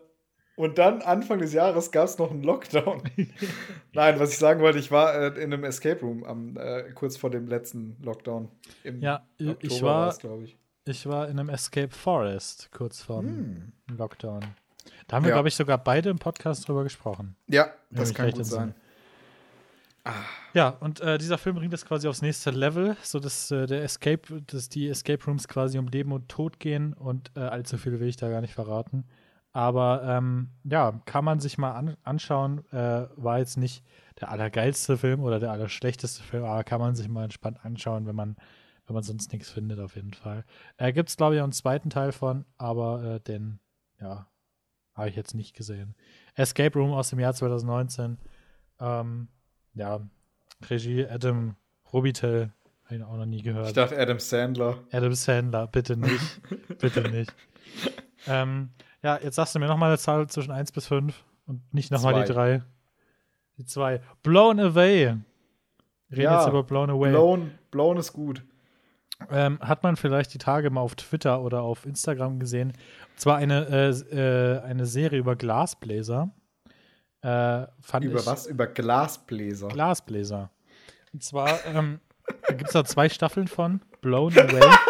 [SPEAKER 2] Und dann, Anfang des Jahres, gab es noch einen Lockdown. Nein, was ich sagen wollte, ich war äh, in einem Escape Room am, äh, kurz vor dem letzten Lockdown. Im
[SPEAKER 1] Ja, ich
[SPEAKER 2] Oktober
[SPEAKER 1] war-
[SPEAKER 2] war's, glaube ich.
[SPEAKER 1] Ich war in einem Escape Forest kurz vor dem
[SPEAKER 2] Hm.
[SPEAKER 1] Lockdown. Da haben wir,
[SPEAKER 2] Ja.
[SPEAKER 1] glaube ich, sogar beide im Podcast drüber gesprochen.
[SPEAKER 2] Ja, das kann gut sein.
[SPEAKER 1] entsinne. Ja, und äh, dieser Film bringt das quasi aufs nächste Level, so dass äh, der Escape, dass die Escape Rooms quasi um Leben und Tod gehen und äh, allzu viel will ich da gar nicht verraten. Aber ähm, ja, kann man sich mal an anschauen. Äh, war jetzt nicht der allergeilste Film oder der allerschlechteste Film, aber kann man sich mal entspannt anschauen, wenn man, wenn man sonst nichts findet, auf jeden Fall. Äh, Gibt es, glaube ich, auch einen zweiten Teil von, aber äh, den, ja, habe ich jetzt nicht gesehen. Escape Room aus dem Jahr 2019. Ähm, ja, Regie Adam Robitel, habe ich auch noch nie gehört.
[SPEAKER 2] Ich dachte Adam Sandler.
[SPEAKER 1] Adam Sandler, bitte nicht. bitte nicht. Ähm, ja, jetzt sagst du mir nochmal eine Zahl zwischen 1 bis 5 und nicht nochmal die
[SPEAKER 2] Zwei.
[SPEAKER 1] 3. Die 2. Blown Away. Reden
[SPEAKER 2] Ja,
[SPEAKER 1] jetzt über Blown Away.
[SPEAKER 2] Blown, Blown ist gut.
[SPEAKER 1] Ähm, hat man vielleicht die Tage mal auf Twitter oder auf Instagram gesehen. Und zwar eine, äh, äh, eine Serie über Glasbläser. Äh,
[SPEAKER 2] Über was? Über Glasbläser.
[SPEAKER 1] Glasbläser. Und zwar, ähm, gibt es da zwei Staffeln von Blown Away.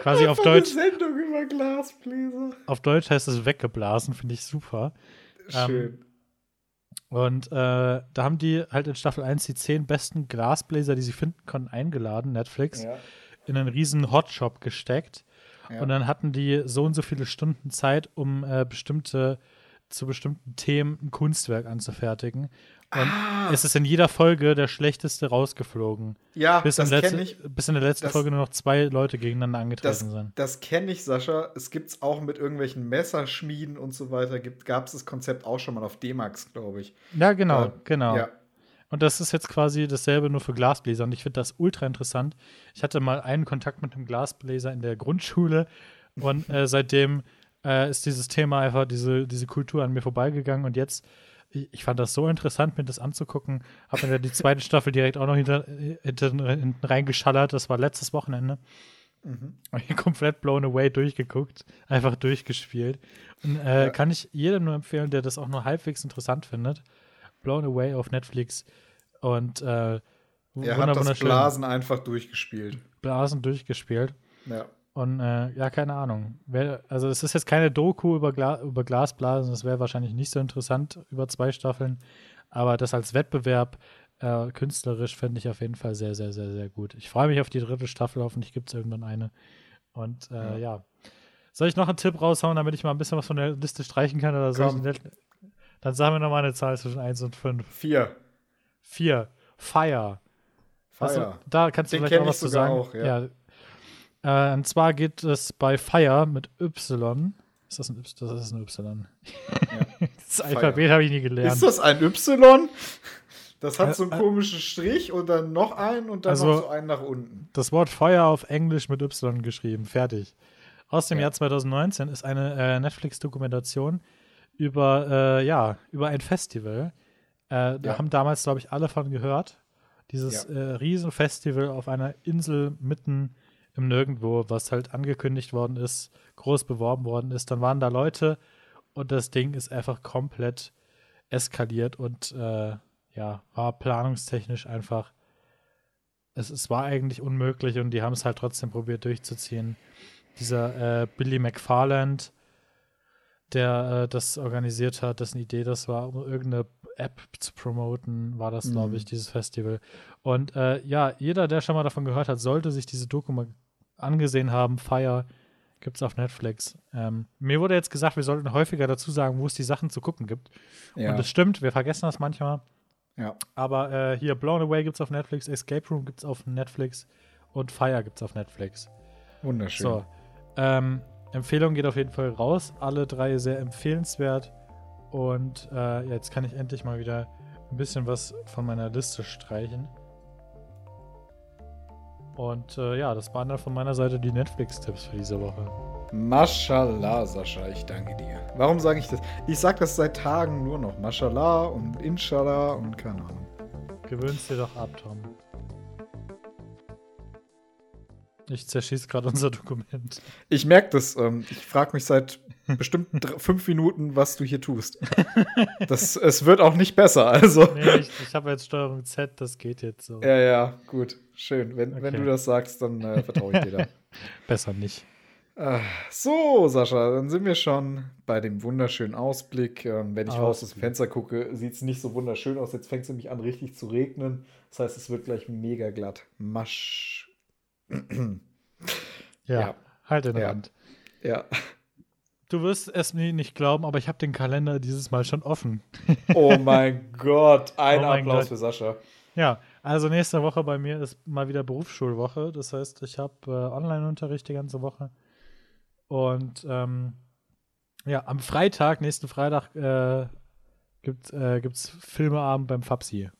[SPEAKER 1] Quasi auf
[SPEAKER 2] Eine
[SPEAKER 1] Deutsch,
[SPEAKER 2] Sendung über Glasbläser.
[SPEAKER 1] auf Deutsch heißt es weggeblasen, finde ich super.
[SPEAKER 2] Schön.
[SPEAKER 1] Und äh, da haben die halt in Staffel 1 die zehn besten Glasbläser, die sie finden konnten, eingeladen, Netflix,
[SPEAKER 2] ja.
[SPEAKER 1] in einen riesen Hotshop gesteckt.
[SPEAKER 2] Ja.
[SPEAKER 1] Und dann hatten die so und so viele Stunden Zeit, um äh, bestimmte, zu bestimmten Themen ein Kunstwerk anzufertigen. Und
[SPEAKER 2] Ah.
[SPEAKER 1] es ist in jeder Folge der schlechteste rausgeflogen.
[SPEAKER 2] ja,
[SPEAKER 1] Bis,
[SPEAKER 2] das kenne ich.
[SPEAKER 1] bis in der letzten
[SPEAKER 2] das-
[SPEAKER 1] Folge nur noch zwei Leute gegeneinander
[SPEAKER 2] Das,
[SPEAKER 1] angetreten sind.
[SPEAKER 2] das kenne ich, Sascha. Es gibt es auch mit irgendwelchen Messerschmieden und so weiter. Gab es das Konzept auch schon mal auf D-Max, glaube ich.
[SPEAKER 1] Ja, genau,
[SPEAKER 2] Äh,
[SPEAKER 1] genau.
[SPEAKER 2] Ja.
[SPEAKER 1] Und das ist jetzt quasi dasselbe nur für Glasbläser. Und ich finde das ultra interessant. Ich hatte mal einen Kontakt mit einem Glasbläser in der Grundschule und äh, seitdem äh, ist dieses Thema einfach, diese, diese Kultur an mir vorbeigegangen. Und jetzt, ich, fand das so interessant, mir das anzugucken. Habe mir da die zweite Staffel direkt auch noch hinter, hinter, hinten reingeschallert. Das war letztes Wochenende.
[SPEAKER 2] Mhm.
[SPEAKER 1] Komplett blown away durchgeguckt, einfach durchgespielt. Und äh,
[SPEAKER 2] Ja.
[SPEAKER 1] kann ich jedem nur empfehlen, der das auch nur halbwegs interessant findet. Blown Away auf Netflix und äh,
[SPEAKER 2] Er hat das Blasen einfach durchgespielt.
[SPEAKER 1] Blasen durchgespielt.
[SPEAKER 2] Ja.
[SPEAKER 1] Und äh, ja, keine Ahnung. Wär, also es ist jetzt keine Doku über, Gla über Glasblasen, das wäre wahrscheinlich nicht so interessant über zwei Staffeln. Aber das als Wettbewerb äh, künstlerisch finde ich auf jeden Fall sehr, sehr, sehr, sehr gut. Ich freue mich auf die dritte Staffel, hoffentlich gibt es irgendwann eine. Und äh, ja.
[SPEAKER 2] Ja.
[SPEAKER 1] Soll ich noch einen Tipp raushauen, damit ich mal ein bisschen was von der Liste streichen kann? Oder soll ich
[SPEAKER 2] Komm.
[SPEAKER 1] Dann sagen wir nochmal eine Zahl zwischen 1 und 5.
[SPEAKER 2] Vier.
[SPEAKER 1] 4. Fire.
[SPEAKER 2] Fire.
[SPEAKER 1] Also, da kannst du
[SPEAKER 2] Den
[SPEAKER 1] vielleicht auch was zu sagen.
[SPEAKER 2] auch, ja.
[SPEAKER 1] Äh, und zwar geht es bei Fire mit Y. Ist das ein Y? Das ist ein Y. das
[SPEAKER 2] Fire.
[SPEAKER 1] Alphabet habe ich nie gelernt.
[SPEAKER 2] Ist das ein Y? Das hat so einen
[SPEAKER 1] Äh, äh.
[SPEAKER 2] komischen Strich und dann noch einen und dann
[SPEAKER 1] Also-
[SPEAKER 2] noch so einen nach unten.
[SPEAKER 1] Das Wort Feuer auf Englisch mit Y geschrieben. Fertig. Aus dem
[SPEAKER 2] Ja.
[SPEAKER 1] Jahr 2019 ist eine äh, Netflix-Dokumentation über, äh, ja, über ein Festival. Äh, da
[SPEAKER 2] Ja.
[SPEAKER 1] haben damals, glaube ich, alle von gehört. Dieses
[SPEAKER 2] Ja.
[SPEAKER 1] äh, Riesenfestival auf einer Insel mitten im Nirgendwo, was halt angekündigt worden ist, groß beworben worden ist. Dann waren da Leute und das Ding ist einfach komplett eskaliert und äh, ja, war planungstechnisch einfach. Es, es war eigentlich unmöglich und die haben es halt trotzdem probiert durchzuziehen. Dieser äh, Billy McFarland, der äh, das organisiert hat, dessen Idee das war, um irgendeine App zu promoten, war das, glaube
[SPEAKER 2] Mhm.
[SPEAKER 1] ich, dieses Festival. Und äh, ja, jeder, der schon mal davon gehört hat, sollte sich diese Doku mal angesehen haben. Fire gibt es auf Netflix. Ähm, mir wurde jetzt gesagt, wir sollten häufiger dazu sagen, wo es die Sachen zu gucken gibt.
[SPEAKER 2] Ja.
[SPEAKER 1] Und das stimmt, wir vergessen das manchmal.
[SPEAKER 2] ja.
[SPEAKER 1] Aber äh, hier Blown Away gibt es auf Netflix, Escape Room gibt es auf Netflix und Fire gibt es auf Netflix.
[SPEAKER 2] Wunderschön.
[SPEAKER 1] So, ähm, Empfehlung geht auf jeden Fall raus. Alle drei sehr empfehlenswert. Und äh, jetzt kann ich endlich mal wieder ein bisschen was von meiner Liste streichen. Und äh, ja, das waren dann von meiner Seite die Netflix-Tipps für diese Woche.
[SPEAKER 2] Mashallah, Sascha, ich danke dir. Warum sage ich das? Ich sage das seit Tagen nur noch. Mashallah und Inshallah und keine Ahnung.
[SPEAKER 1] Gewöhnst dir doch ab, Tom. Ich zerschieß gerade unser Dokument.
[SPEAKER 2] Ich merke das. Ähm, ich frage mich seit bestimmt fünf Minuten, was du hier tust. Das, es wird auch nicht besser, also.
[SPEAKER 1] Nee, ich, ich habe jetzt Steuerung Z, das geht jetzt so.
[SPEAKER 2] Ja, ja, gut. Schön. Wenn, wenn
[SPEAKER 1] Okay.
[SPEAKER 2] du das sagst, dann äh, vertraue ich dir da.
[SPEAKER 1] Besser nicht.
[SPEAKER 2] Ah, So, Sascha, dann sind wir schon bei dem wunderschönen Ausblick. Ähm, wenn ich raus aus dem. Fenster gucke, sieht es nicht so wunderschön aus. Jetzt fängt es nämlich an, richtig zu regnen. Das heißt, es wird gleich mega glatt. Masch.
[SPEAKER 1] Ja,
[SPEAKER 2] Ja.
[SPEAKER 1] halt in der
[SPEAKER 2] Ja.
[SPEAKER 1] Hand.
[SPEAKER 2] Ja.
[SPEAKER 1] Du wirst es mir nicht glauben, aber ich habe den Kalender dieses Mal schon offen.
[SPEAKER 2] Oh mein Gott. Ein
[SPEAKER 1] Oh
[SPEAKER 2] Applaus
[SPEAKER 1] Gott.
[SPEAKER 2] für Sascha.
[SPEAKER 1] Ja, also nächste Woche bei mir ist mal wieder Berufsschulwoche. Das heißt, ich habe äh, Online-Unterricht die ganze Woche. Und ähm, ja, am Freitag, nächsten Freitag, äh, gibt äh, gibt's Filmeabend beim Fabsi.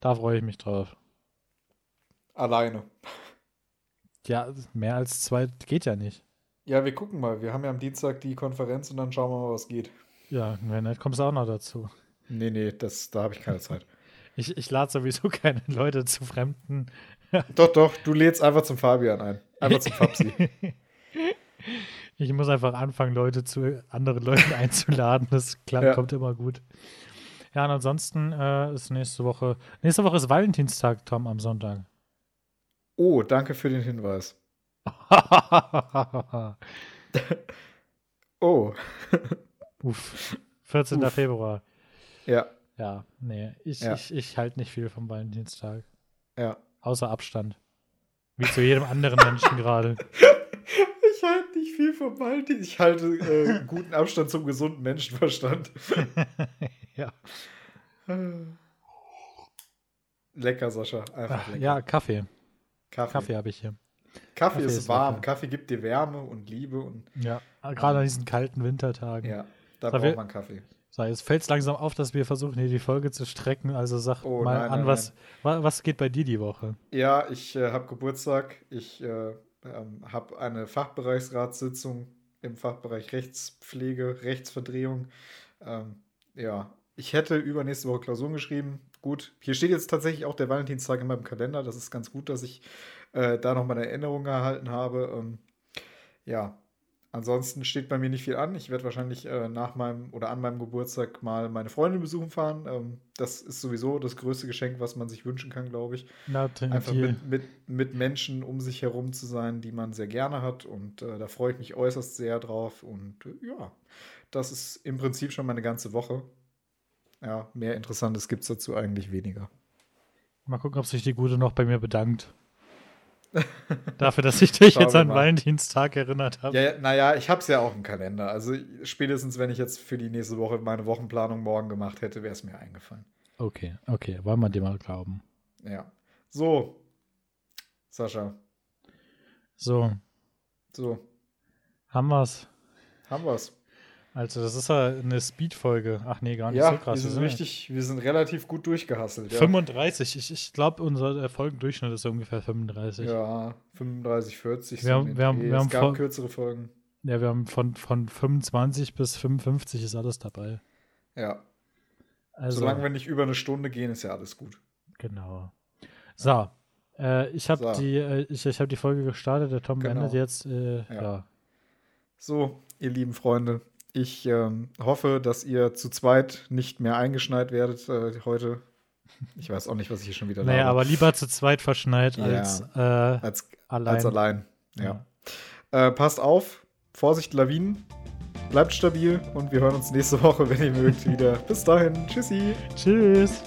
[SPEAKER 1] Da freue ich mich drauf.
[SPEAKER 2] Alleine.
[SPEAKER 1] Ja, mehr als zwei geht ja nicht.
[SPEAKER 2] Ja, wir gucken mal. Wir haben ja am Dienstag die Konferenz und dann schauen wir mal, was geht.
[SPEAKER 1] Ja, wenn nicht, kommst du auch noch dazu.
[SPEAKER 2] Nee, nee, das, da habe ich keine Zeit.
[SPEAKER 1] Ich, ich lade sowieso keine Leute zu Fremden.
[SPEAKER 2] doch, doch, du lädst einfach zum Fabian ein. Einfach zum Fabsi.
[SPEAKER 1] Ich muss einfach anfangen, Leute zu anderen Leuten einzuladen. Das klappt,
[SPEAKER 2] Ja.
[SPEAKER 1] kommt immer gut. Ja, und ansonsten äh, ist nächste Woche. Nächste Woche ist Valentinstag, Tom, am Sonntag.
[SPEAKER 2] Oh, danke für den Hinweis. Oh,
[SPEAKER 1] Uff. 14.
[SPEAKER 2] Uff.
[SPEAKER 1] Februar.
[SPEAKER 2] ja,
[SPEAKER 1] Ja, nee, ich,
[SPEAKER 2] Ja.
[SPEAKER 1] ich, ich halte nicht viel vom Valentinstag.
[SPEAKER 2] ja.
[SPEAKER 1] Außer Abstand. Wie zu jedem anderen Menschen gerade.
[SPEAKER 2] Ich halte nicht viel vom Valentin. Ich halte äh, guten Abstand zum gesunden Menschenverstand.
[SPEAKER 1] Ja.
[SPEAKER 2] Lecker, Sascha. Einfach
[SPEAKER 1] Ach,
[SPEAKER 2] lecker.
[SPEAKER 1] ja, Kaffee.
[SPEAKER 2] Kaffee.
[SPEAKER 1] Kaffee habe ich hier.
[SPEAKER 2] Kaffee,
[SPEAKER 1] Kaffee
[SPEAKER 2] ist,
[SPEAKER 1] ist
[SPEAKER 2] warm.
[SPEAKER 1] lecker.
[SPEAKER 2] Kaffee gibt dir Wärme und Liebe und
[SPEAKER 1] Ja, gerade an diesen kalten Wintertagen.
[SPEAKER 2] ja, da braucht
[SPEAKER 1] wir-
[SPEAKER 2] man Kaffee.
[SPEAKER 1] So, jetzt fällt es langsam auf, dass wir versuchen, hier die Folge zu strecken. Also sag
[SPEAKER 2] Oh,
[SPEAKER 1] mal
[SPEAKER 2] nein,
[SPEAKER 1] an,
[SPEAKER 2] nein,
[SPEAKER 1] was, wa- was geht bei dir die Woche?
[SPEAKER 2] Ja, ich äh, habe Geburtstag. Ich äh, ähm, habe eine Fachbereichsratssitzung im Fachbereich Rechtspflege, Rechtsverdrehung. Ähm, ja, ich hätte übernächste Woche Klausuren geschrieben. Gut, hier steht jetzt tatsächlich auch der Valentinstag in meinem Kalender. Das ist ganz gut, dass ich äh, da noch meine Erinnerung erhalten habe. Ähm, ja, ansonsten steht bei mir nicht viel an. Ich werde wahrscheinlich äh, nach meinem oder an meinem Geburtstag mal meine Freundin besuchen fahren. Ähm, das ist sowieso das größte Geschenk, was man sich wünschen kann, glaube ich.
[SPEAKER 1] Na,
[SPEAKER 2] Einfach mit, mit, mit Menschen um sich herum zu sein, die man sehr gerne hat. Und äh, da freue ich mich äußerst sehr drauf. Und äh, ja, das ist im Prinzip schon meine ganze Woche. Ja, mehr Interessantes gibt es dazu eigentlich weniger.
[SPEAKER 1] Mal gucken, ob sich die Gute noch bei mir bedankt. Dafür, dass ich dich jetzt an
[SPEAKER 2] mal.
[SPEAKER 1] Valentinstag erinnert habe.
[SPEAKER 2] Ja, ja, naja, ich habe es ja auch im Kalender. Also spätestens, wenn ich jetzt für die nächste Woche meine Wochenplanung morgen gemacht hätte, wäre es mir eingefallen.
[SPEAKER 1] Okay, okay, wollen wir dir mal glauben.
[SPEAKER 2] Ja. So, Sascha,
[SPEAKER 1] So,
[SPEAKER 2] so,
[SPEAKER 1] haben wir's.
[SPEAKER 2] haben wir's.
[SPEAKER 1] Also, das ist ja eine Speed-Folge. Ach nee, gar nicht
[SPEAKER 2] Ja,
[SPEAKER 1] so krass.
[SPEAKER 2] wir sind richtig, wir sind relativ gut durchgehasselt. Ja.
[SPEAKER 1] 35. Ich, ich glaube, unser Folgendurchschnitt ist ungefähr 35. Ja,
[SPEAKER 2] Ja, 35, 40.
[SPEAKER 1] Wir haben- wir haben- wir
[SPEAKER 2] Dreh.
[SPEAKER 1] haben
[SPEAKER 2] es gab
[SPEAKER 1] vor-
[SPEAKER 2] kürzere Folgen.
[SPEAKER 1] wir haben von, von 25 bis 55 ist alles dabei.
[SPEAKER 2] Ja.
[SPEAKER 1] Also,
[SPEAKER 2] Solange wir nicht über eine Stunde gehen, ist ja alles gut.
[SPEAKER 1] Genau. So, äh, ich habe
[SPEAKER 2] So.
[SPEAKER 1] die, äh, ich, ich hab die Folge gestartet, der Tom
[SPEAKER 2] Genau.
[SPEAKER 1] beendet jetzt. Äh, ja.
[SPEAKER 2] Ja. So, ihr lieben Freunde, ich ähm, hoffe, dass ihr zu zweit nicht mehr eingeschneit werdet äh, heute. Ich weiß auch nicht, was ich hier schon wieder
[SPEAKER 1] Naja,
[SPEAKER 2] laber.
[SPEAKER 1] aber lieber zu zweit verschneit
[SPEAKER 2] Ja.
[SPEAKER 1] als äh,
[SPEAKER 2] als,
[SPEAKER 1] allein.
[SPEAKER 2] als allein. Ja. Äh, passt auf, Vorsicht, Lawinen. Bleibt stabil und wir hören uns nächste Woche, wenn ihr mögt, wieder. Bis dahin. Tschüssi.
[SPEAKER 1] Tschüss.